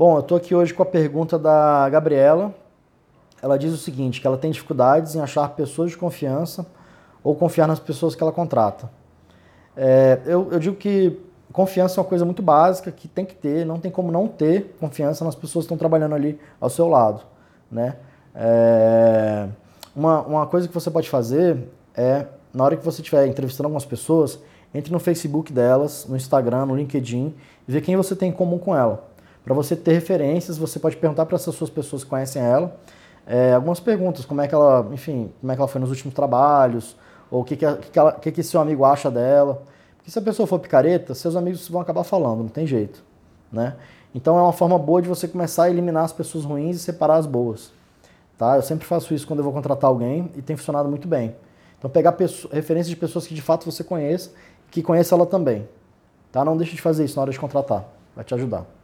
Bom, eu estou aqui hoje com a pergunta da Gabriela. Ela diz o seguinte, que ela tem dificuldades em achar pessoas de confiança ou confiar nas pessoas que ela contrata. É, eu, eu digo que confiança é uma coisa muito básica que tem que ter, não tem como não ter confiança nas pessoas que estão trabalhando ali ao seu lado, né? É, uma, uma coisa que você pode fazer é, na hora que você estiver entrevistando algumas pessoas, entre no Facebook delas, no Instagram, no LinkedIn e ver quem você tem em comum com ela. Para você ter referências, você pode perguntar para essas suas pessoas que conhecem ela é, algumas perguntas, como é que ela, enfim, como é que ela foi nos últimos trabalhos, ou o que, que, que, que, que seu amigo acha dela. Porque se a pessoa for picareta, seus amigos vão acabar falando, não tem jeito. Né? Então é uma forma boa de você começar a eliminar as pessoas ruins e separar as boas. Tá? Eu sempre faço isso quando eu vou contratar alguém e tem funcionado muito bem. Então pegar referências de pessoas que de fato você conhece, que conheça ela também. Tá? Não deixe de fazer isso na hora de contratar, vai te ajudar.